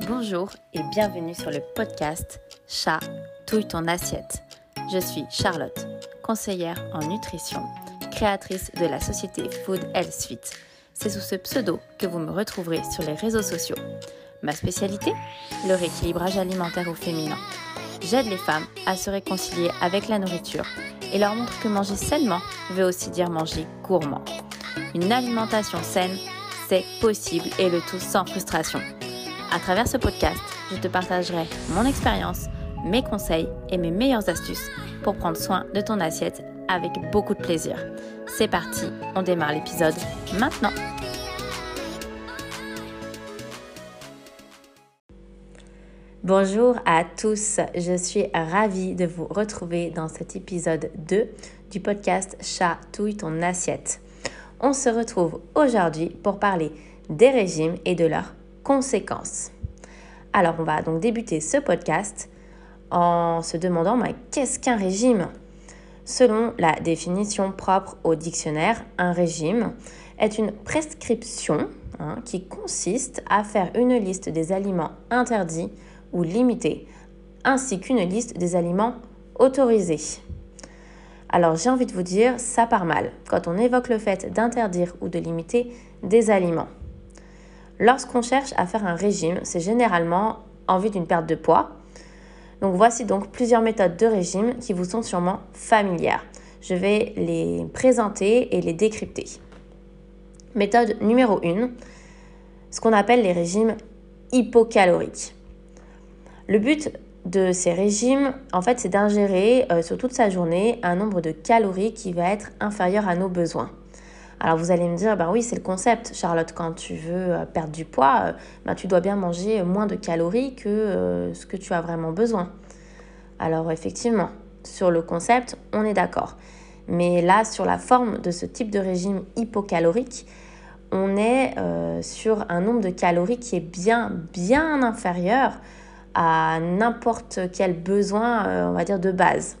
Bonjour et bienvenue sur le podcast Chat, touille ton assiette. Je suis Charlotte, conseillère en nutrition, créatrice de la société Food Health Suite. C'est sous ce pseudo que vous me retrouverez sur les réseaux sociaux. Ma spécialité Le rééquilibrage alimentaire au féminin. J'aide les femmes à se réconcilier avec la nourriture et leur montre que manger sainement veut aussi dire manger gourmand. Une alimentation saine, c'est possible et le tout sans frustration. À travers ce podcast, je te partagerai mon expérience, mes conseils et mes meilleures astuces pour prendre soin de ton assiette avec beaucoup de plaisir. C'est parti, on démarre l'épisode maintenant. Bonjour à tous, je suis ravie de vous retrouver dans cet épisode 2 du podcast Chatouille ton assiette. On se retrouve aujourd'hui pour parler des régimes et de leurs conséquences. Alors on va donc débuter ce podcast en se demandant qu'est-ce qu'un régime? Selon la définition propre au dictionnaire, un régime est une prescription hein, qui consiste à faire une liste des aliments interdits ou limité, ainsi qu'une liste des aliments autorisés. Alors j'ai envie de vous dire, ça part mal quand on évoque le fait d'interdire ou de limiter des aliments. Lorsqu'on cherche à faire un régime, c'est généralement en vue d'une perte de poids. Donc voici donc plusieurs méthodes de régime qui vous sont sûrement familières. Je vais les présenter et les décrypter. Méthode numéro 1, ce qu'on appelle les régimes hypocaloriques. Le but de ces régimes, en fait, c'est d'ingérer euh, sur toute sa journée un nombre de calories qui va être inférieur à nos besoins. Alors vous allez me dire, ben oui, c'est le concept, Charlotte, quand tu veux euh, perdre du poids, euh, ben, tu dois bien manger moins de calories que ce que tu as vraiment besoin. Alors effectivement, sur le concept, on est d'accord. Mais là, sur la forme de ce type de régime hypocalorique, on est sur un nombre de calories qui est bien, bien inférieur à n'importe quel besoin, euh, on va dire, de base.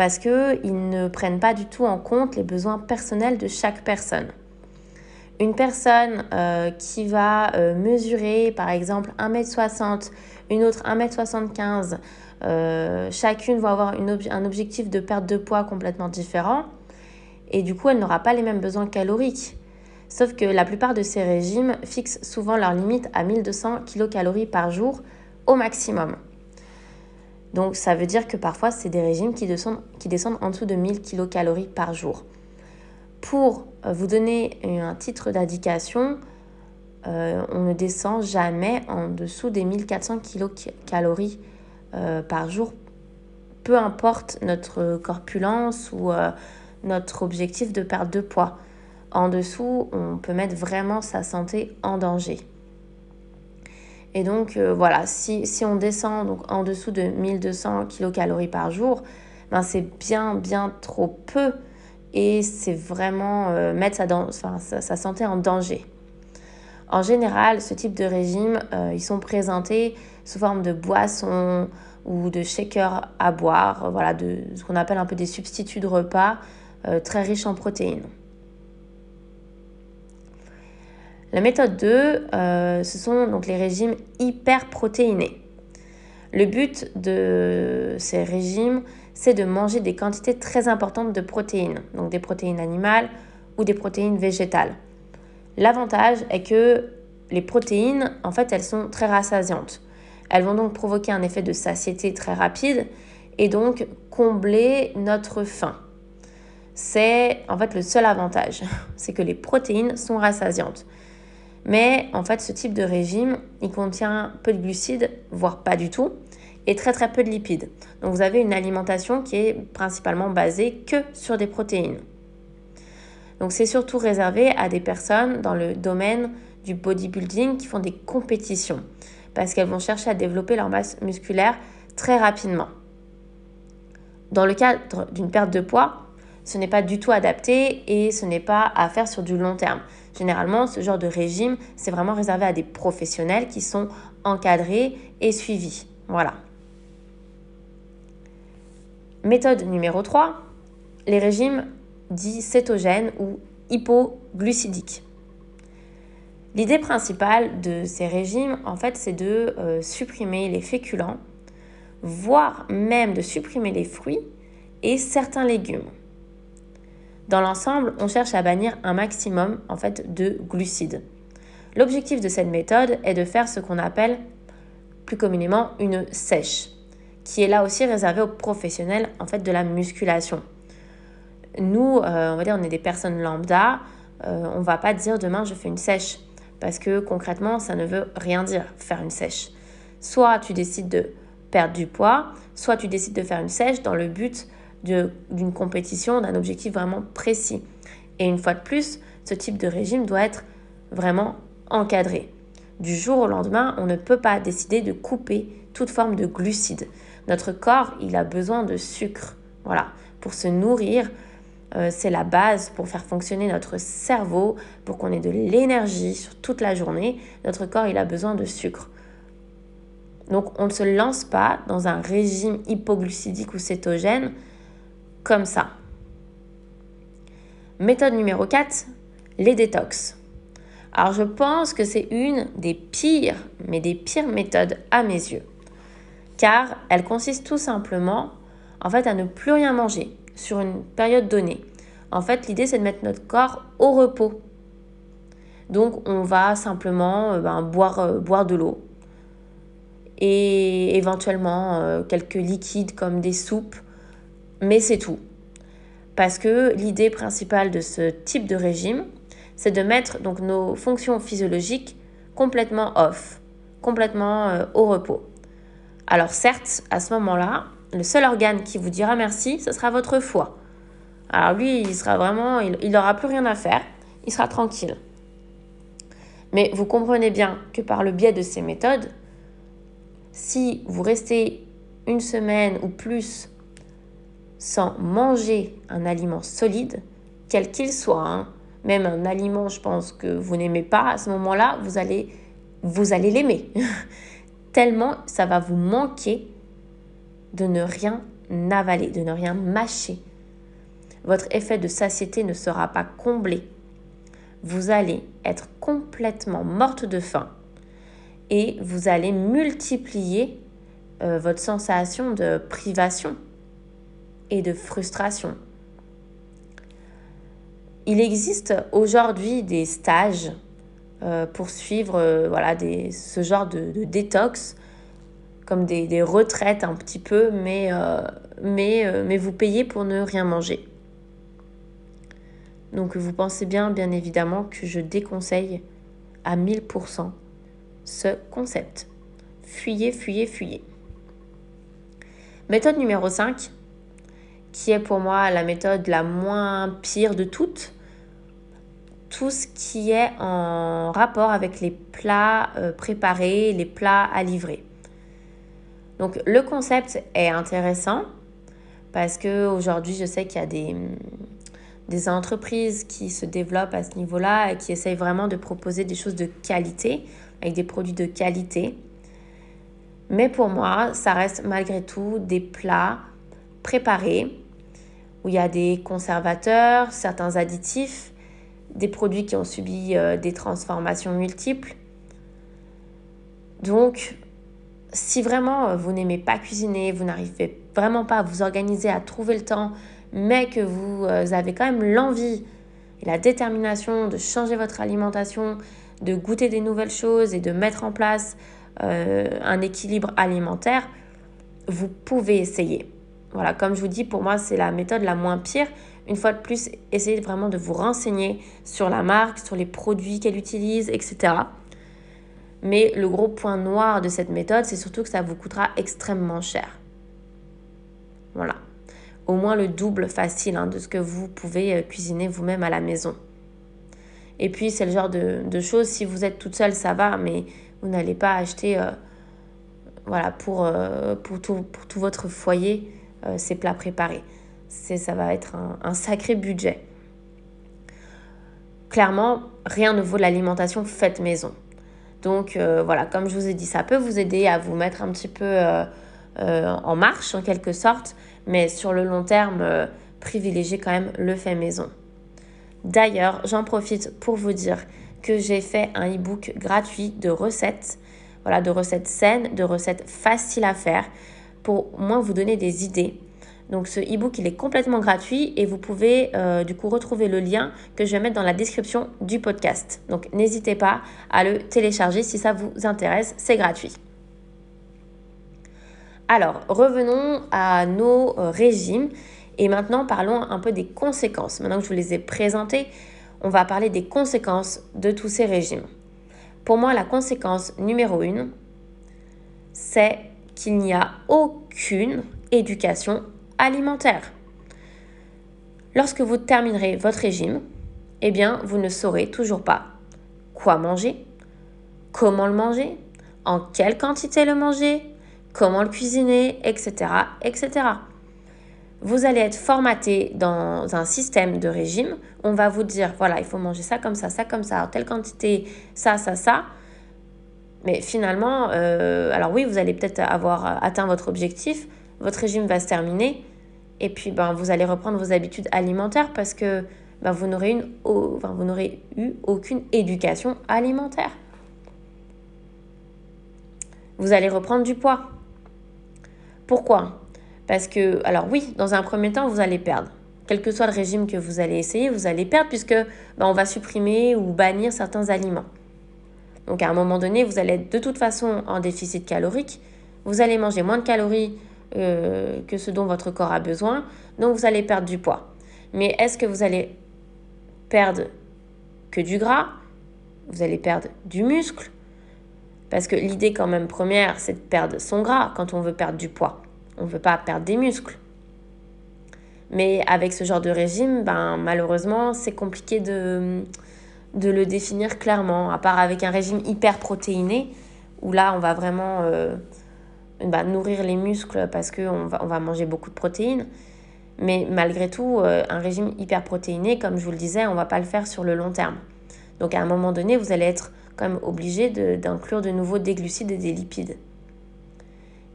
Parce qu'ils ne prennent pas du tout en compte les besoins personnels de chaque personne. Une personne euh, qui va euh, mesurer, par exemple, 1m60, une autre 1m75, chacune va avoir un objectif de perte de poids complètement différent. Et du coup, elle n'aura pas les mêmes besoins caloriques. Sauf que la plupart de ces régimes fixent souvent leur limite à 1200 kcal par jour, au maximum. Donc ça veut dire que parfois c'est des régimes qui descendent, en dessous de 1000 kcal par jour. Pour euh, vous donner un titre d'indication, euh, on ne descend jamais en dessous des 1400 kcal euh, par jour, peu importe notre corpulence ou notre objectif de perte de poids. En dessous, on peut mettre vraiment sa santé en danger. Et donc euh, voilà, si, on descend donc, en dessous de 1200 kcal par jour, ben, c'est bien bien trop peu et c'est vraiment euh, mettre sa, santé en danger. En général, ce type de régime, euh, ils sont présentés sous forme de boissons ou de shakers à boire, voilà, de ce qu'on appelle un peu des substituts de repas très riches en protéines. La méthode 2, euh, ce sont donc les régimes hyperprotéinés. Le but de ces régimes, c'est de manger des quantités très importantes de protéines, donc des protéines animales ou des protéines végétales. L'avantage est que les protéines, en fait, elles sont très rassasiantes. Elles vont donc provoquer un effet de satiété très rapide et donc combler notre faim. C'est en fait le seul avantage, c'est que les protéines sont rassasiantes. Mais en fait, ce type de régime, il contient peu de glucides, voire pas du tout, et très très peu de lipides. Donc vous avez une alimentation qui est principalement basée que sur des protéines. Donc c'est surtout réservé à des personnes dans le domaine du bodybuilding qui font des compétitions parce qu'elles vont chercher à développer leur masse musculaire très rapidement. Dans le cadre d'une perte de poids, ce n'est pas du tout adapté et ce n'est pas à faire sur du long terme. Généralement, ce genre de régime, c'est vraiment réservé à des professionnels qui sont encadrés et suivis. Voilà. Méthode numéro 3, les régimes dits cétogènes ou hypoglucidiques. L'idée principale de ces régimes, en fait, c'est de euh, supprimer les féculents, voire même de supprimer les fruits et certains légumes. Dans l'ensemble, on cherche à bannir un maximum en fait de glucides. L'objectif de cette méthode est de faire ce qu'on appelle plus communément une sèche, qui est là aussi réservée aux professionnels en fait de la musculation. Nous, euh, on va dire, on est des personnes lambda, euh, on va pas dire demain je fais une sèche parce que concrètement, ça ne veut rien dire faire une sèche. Soit tu décides de perdre du poids, soit tu décides de faire une sèche dans le but d'une compétition, d'un objectif vraiment précis. Et une fois de plus, ce type de régime doit être vraiment encadré. Du jour au lendemain, on ne peut pas décider de couper toute forme de glucides. Notre corps, il a besoin de sucre. Voilà, pour se nourrir, euh, c'est la base pour faire fonctionner notre cerveau, pour qu'on ait de l'énergie sur toute la journée. Notre corps, il a besoin de sucre. Donc, on ne se lance pas dans un régime hypoglucidique ou cétogène comme ça. Méthode numéro 4, les détox. Alors, je pense que c'est une des pires, mais des pires méthodes à mes yeux. Car elle consiste tout simplement, en fait, à ne plus rien manger sur une période donnée. En fait, l'idée, c'est de mettre notre corps au repos. Donc, on va simplement euh, ben, boire, euh, boire de l'eau et éventuellement euh, quelques liquides comme des soupes, mais c'est tout. Parce que l'idée principale de ce type de régime, c'est de mettre donc nos fonctions physiologiques complètement off, complètement au repos. Alors certes, à ce moment-là, le seul organe qui vous dira merci, ce sera votre foie. Alors lui, il sera vraiment, il n'aura plus rien à faire, il sera tranquille. Mais vous comprenez bien que par le biais de ces méthodes, si vous restez une semaine ou plus sans manger un aliment solide, quel qu'il soit, hein, même un aliment, je pense que vous n'aimez pas, à ce moment-là, vous allez, vous allez l'aimer. Tellement ça va vous manquer de ne rien avaler, de ne rien mâcher. Votre effet de satiété ne sera pas comblé. Vous allez être complètement morte de faim et vous allez multiplier euh, votre sensation de privation et de frustration. Il existe aujourd'hui des stages euh, pour suivre euh, voilà, des, ce genre de, détox comme des, retraites un petit peu, mais, euh, mais, mais vous payez pour ne rien manger. Donc vous pensez bien, bien évidemment, que je déconseille à 1000% ce concept. Fuyez, fuyez, fuyez. Méthode numéro 5, qui est pour moi la méthode la moins pire de toutes. Tout ce qui est en rapport avec les plats euh, préparés, les plats à livrer. Donc le concept est intéressant parce qu'aujourd'hui, je sais qu'il y a des, des entreprises qui se développent à ce niveau-là et qui essayent vraiment de proposer des choses de qualité, avec des produits de qualité. Mais pour moi, ça reste malgré tout des plats préparés où il y a des conservateurs, certains additifs, des produits qui ont subi euh, des transformations multiples. Donc, si vraiment euh, vous n'aimez pas cuisiner, vous n'arrivez vraiment pas à vous organiser, à trouver le temps, mais que vous euh, avez quand même l'envie et la détermination de changer votre alimentation, de goûter des nouvelles choses et de mettre en place un équilibre alimentaire, vous pouvez essayer. Voilà, comme je vous dis, pour moi, c'est la méthode la moins pire. Une fois de plus, essayez vraiment de vous renseigner sur la marque, sur les produits qu'elle utilise, etc. Mais le gros point noir de cette méthode, c'est surtout que ça vous coûtera extrêmement cher. Voilà. Au moins le double facile hein, de ce que vous pouvez euh, cuisiner vous-même à la maison. Et puis, c'est le genre de, choses, si vous êtes toute seule, ça va, mais vous n'allez pas acheter euh, voilà, euh, pour, tout, votre foyer ces plats préparés. Ça va être un, sacré budget. Clairement, rien ne vaut l'alimentation faite maison. Donc euh, voilà, comme je vous ai dit, ça peut vous aider à vous mettre un petit peu euh, euh, en marche en quelque sorte, mais sur le long terme, privilégiez quand même le fait maison. D'ailleurs, j'en profite pour vous dire que j'ai fait un e-book gratuit de recettes, voilà, de recettes saines, de recettes faciles à faire, pour moins vous donner des idées. Donc ce e-book, il est complètement gratuit et vous pouvez euh, du coup retrouver le lien que je vais mettre dans la description du podcast. Donc n'hésitez pas à le télécharger si ça vous intéresse, c'est gratuit. Alors, revenons à nos euh, régimes et maintenant parlons un peu des conséquences. Maintenant que je vous les ai présentés, on va parler des conséquences de tous ces régimes. Pour moi, la conséquence numéro une, c'est qu'il n'y a aucune éducation alimentaire. Lorsque vous terminerez votre régime, eh bien, vous ne saurez toujours pas quoi manger, comment le manger, en quelle quantité le manger, comment le cuisiner, etc., etc vous allez être formaté dans un système de régime. On va vous dire, voilà, il faut manger ça comme ça, ça comme ça, telle quantité, ça, ça, ça. Mais finalement, euh, alors oui, vous allez peut-être avoir atteint votre objectif, votre régime va se terminer, et puis ben, vous allez reprendre vos habitudes alimentaires parce que ben, vous n'aurez eu aucune éducation alimentaire. Vous allez reprendre du poids. Pourquoi? Parce que, alors oui, dans un premier temps, vous allez perdre. Quel que soit le régime que vous allez essayer, vous allez perdre puisque ben, on va supprimer ou bannir certains aliments. Donc à un moment donné, vous allez être de toute façon en déficit calorique. Vous allez manger moins de calories euh, que ce dont votre corps a besoin. Donc vous allez perdre du poids. Mais est-ce que vous allez perdre que du gras? Vous allez perdre du muscle Parce que l'idée quand même première, c'est de perdre son gras quand on veut perdre du poids on ne veut pas perdre des muscles. Mais avec ce genre de régime, ben, malheureusement, c'est compliqué de, de le définir clairement, à part avec un régime hyper protéiné, où là, on va vraiment euh, ben, nourrir les muscles parce qu'on va, on va manger beaucoup de protéines. Mais malgré tout, euh, un régime hyper protéiné, comme je vous le disais, on ne va pas le faire sur le long terme. Donc à un moment donné, vous allez être quand même obligé d'inclure de, de nouveau des glucides et des lipides.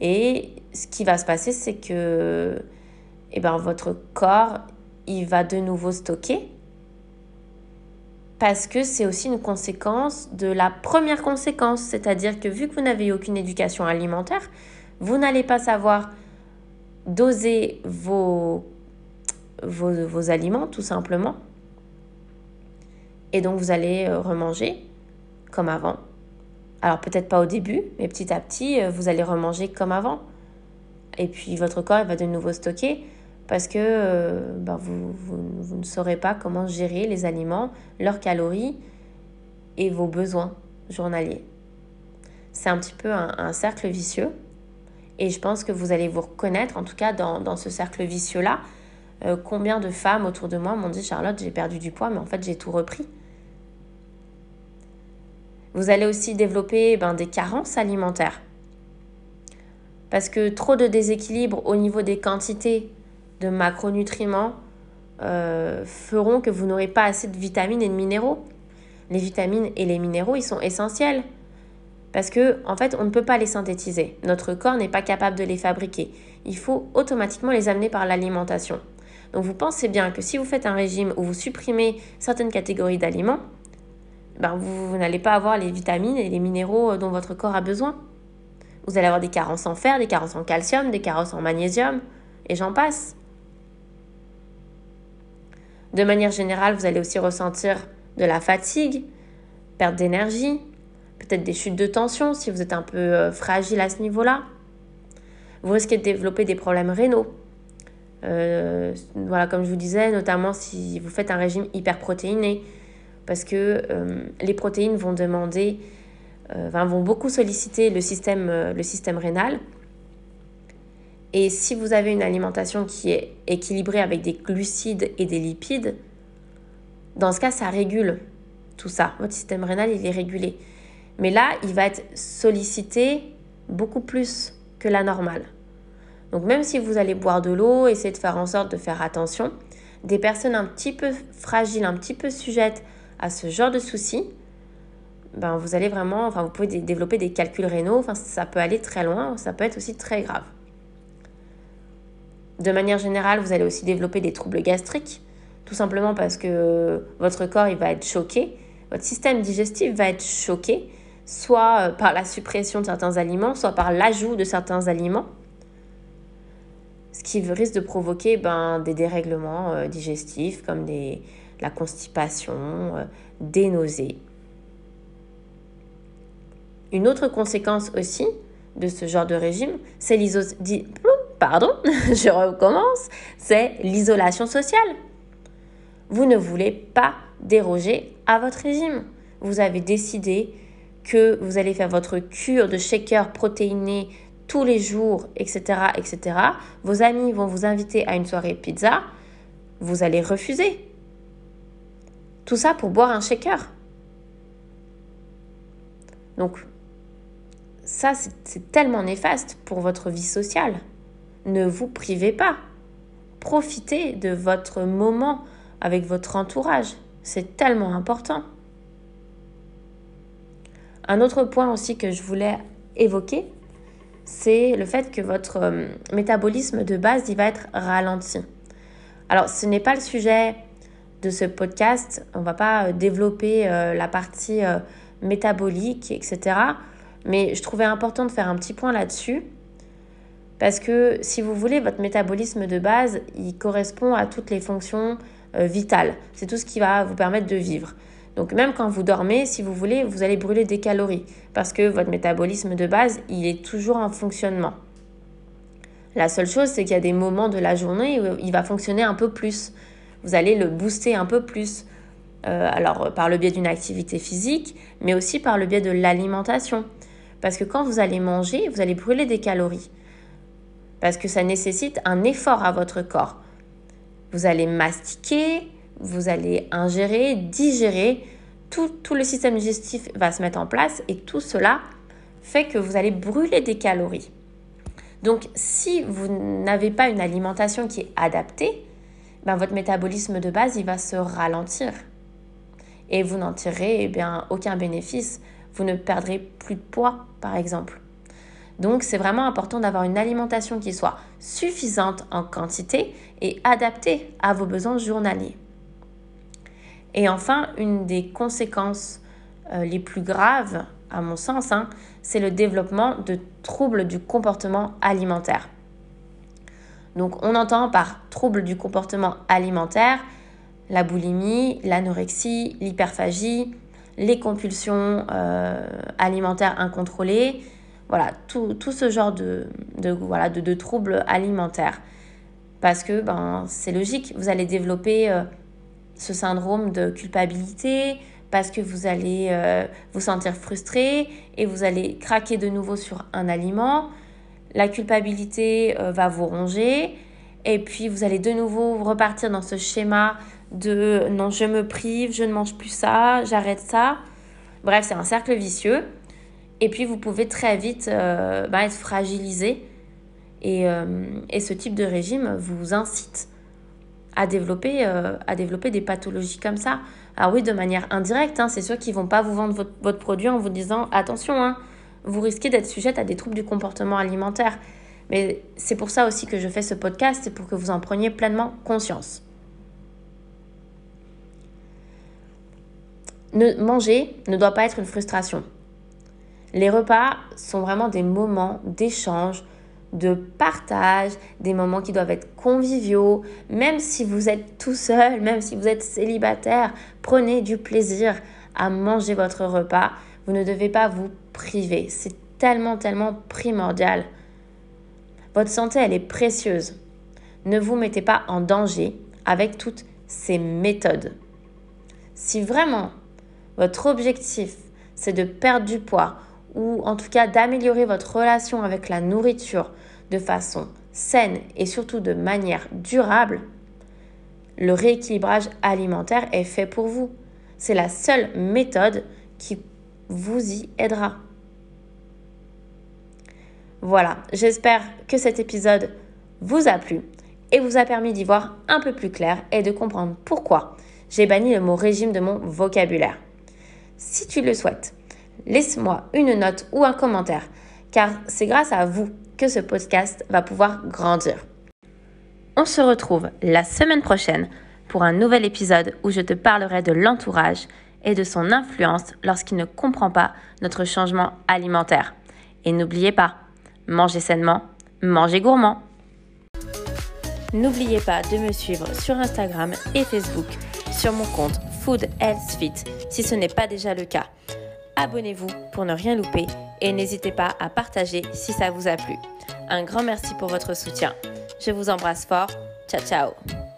Et ce qui va se passer, c'est que eh ben, votre corps, il va de nouveau stocker. Parce que c'est aussi une conséquence de la première conséquence. C'est-à-dire que vu que vous n'avez aucune éducation alimentaire, vous n'allez pas savoir doser vos, aliments, tout simplement. Et donc vous allez euh, remanger comme avant. Alors peut-être pas au début, mais petit à petit, euh, vous allez remanger comme avant. Et puis votre corps va de nouveau stocker parce que euh, ben, vous, vous, ne saurez pas comment gérer les aliments, leurs calories et vos besoins journaliers. C'est un petit peu un, cercle vicieux. Et je pense que vous allez vous reconnaître, en tout cas dans, dans ce cercle vicieux-là. Euh, combien de femmes autour de moi m'ont dit Charlotte, j'ai perdu du poids, mais en fait j'ai tout repris. Vous allez aussi développer ben, des carences alimentaires. Parce que trop de déséquilibre au niveau des quantités de macronutriments euh, feront que vous n'aurez pas assez de vitamines et de minéraux. Les vitamines et les minéraux, ils sont essentiels. Parce que, en fait, on ne peut pas les synthétiser. Notre corps n'est pas capable de les fabriquer. Il faut automatiquement les amener par l'alimentation. Donc, vous pensez bien que si vous faites un régime où vous supprimez certaines catégories d'aliments, ben, vous, n'allez pas avoir les vitamines et les minéraux dont votre corps a besoin. Vous allez avoir des carences en fer, des carences en calcium, des carences en magnésium, et j'en passe. De manière générale, vous allez aussi ressentir de la fatigue, perte d'énergie, peut-être des chutes de tension si vous êtes un peu euh, fragile à ce niveau-là. Vous risquez de développer des problèmes rénaux. Euh, voilà, comme je vous disais, notamment si vous faites un régime hyperprotéiné, parce que euh, les protéines vont demander, vont beaucoup solliciter le système rénal. Et si vous avez une alimentation qui est équilibrée avec des glucides et des lipides, dans ce cas, ça régule tout ça. Votre système rénal, il est régulé. Mais là, il va être sollicité beaucoup plus que la normale. Donc même si vous allez boire de l'eau, essayez de faire en sorte de faire attention, des personnes un petit peu fragiles, un petit peu sujettes à ce genre de soucis, ben vous allez vraiment, enfin vous pouvez développer des calculs rénaux, enfin ça peut aller très loin, ça peut être aussi très grave. De manière générale, vous allez aussi développer des troubles gastriques, tout simplement parce que votre corps va être choqué votre système digestif va être choqué, soit euh, par la suppression de certains aliments, soit par l'ajout de certains aliments, ce qui risque de provoquer ben, des dérèglements euh, digestifs comme la constipation, euh, des nausées. Une autre conséquence aussi de ce genre de régime, c'est Pardon, je recommence, c'est l'isolation sociale. Vous ne voulez pas déroger à votre régime. Vous avez décidé que vous allez faire votre cure de shaker protéiné tous les jours, etc., etc. Vos amis vont vous inviter à une soirée pizza. Vous allez refuser. Tout ça pour boire un shaker. Donc, ça, c'est tellement néfaste pour votre vie sociale. Ne vous privez pas. Profitez de votre moment avec votre entourage. C'est tellement important. Un autre point aussi que je voulais évoquer, c'est le fait que votre euh, métabolisme de base, il va être ralenti. Alors, ce n'est pas le sujet de ce podcast. On ne va pas euh, développer euh, la partie métabolique, etc. Mais je trouvais important de faire un petit point là-dessus. Parce que si vous voulez, votre métabolisme de base, il correspond à toutes les fonctions vitales. C'est tout ce qui va vous permettre de vivre. Donc même quand vous dormez, si vous voulez, vous allez brûler des calories parce que votre métabolisme de base, il est toujours en fonctionnement. La seule chose, c'est qu'il y a des moments de la journée où il va fonctionner un peu plus. Vous allez le booster un peu plus. Euh, alors par le biais d'une activité physique, mais aussi par le biais de l'alimentation. Parce que quand vous allez manger, vous allez brûler des calories. Parce que ça nécessite un effort à votre corps. Vous allez mastiquer, vous allez ingérer, digérer, tout, tout, le système digestif va se mettre en place et tout cela fait que vous allez brûler des calories. Donc si vous n'avez pas une alimentation qui est adaptée, ben, votre métabolisme de base il va se ralentir et vous n'en tirerez eh bien, aucun bénéfice. Vous ne perdrez plus de poids par exemple. Donc c'est vraiment important d'avoir une alimentation qui soit suffisante en quantité et adaptée à vos besoins journaliers. Et enfin, une des conséquences euh, les plus graves, à mon sens, hein, c'est le développement de troubles du comportement alimentaire. Donc on entend par troubles du comportement alimentaire la boulimie, l'anorexie, l'hyperphagie, les compulsions euh, alimentaires incontrôlées, voilà, tout, ce genre de, voilà, de, troubles alimentaires. Parce que ben, c'est logique, vous allez développer euh, ce syndrome de culpabilité parce que vous allez euh, vous sentir frustré et vous allez craquer de nouveau sur un aliment. La culpabilité euh, va vous ronger et puis vous allez de nouveau repartir dans ce schéma de non, je me prive, je ne mange plus ça, j'arrête ça. Bref, c'est un cercle vicieux. Et puis vous pouvez très vite euh, bah, être fragilisé et, et ce type de régime vous incite à développer, euh, à développer des pathologies comme ça. Alors oui, de manière indirecte, hein, c'est sûr qu'ils vont pas vous vendre votre, produit en vous disant attention, hein, vous risquez d'être sujette à des troubles du comportement alimentaire. Mais c'est pour ça aussi que je fais ce podcast, c'est pour que vous en preniez pleinement conscience. Ne, manger ne doit pas être une frustration. Les repas sont vraiment des moments d'échange, de partage, des moments qui doivent être conviviaux, même si vous êtes tout seul, même si vous êtes célibataire, prenez du plaisir à manger votre repas. Vous ne devez pas vous priver. C'est tellement, tellement primordial. Votre santé, elle est précieuse. Ne vous mettez pas en danger avec toutes ces méthodes. Si vraiment votre objectif, c'est de perdre du poids ou en tout cas d'améliorer votre relation avec la nourriture de façon saine et surtout de manière durable, le rééquilibrage alimentaire est fait pour vous. C'est la seule méthode qui vous y aidera. Voilà, j'espère que cet épisode vous a plu et vous a permis d'y voir un peu plus clair et de comprendre pourquoi j'ai banni le mot régime de mon vocabulaire. Si tu le souhaites, laisse-moi une note ou un commentaire, car c'est grâce à vous que ce podcast va pouvoir grandir. On se retrouve la semaine prochaine pour un nouvel épisode où je te parlerai de l'entourage et de son influence lorsqu'il ne comprend pas notre changement alimentaire. Et n'oubliez pas, mangez sainement, mangez gourmand. N'oubliez pas de me suivre sur Instagram et Facebook sur mon compte Food Health Fit si ce n'est pas déjà le cas. Abonnez-vous pour ne rien louper et n'hésitez pas à partager si ça vous a plu. Un grand merci pour votre soutien. Je vous embrasse fort. Ciao ciao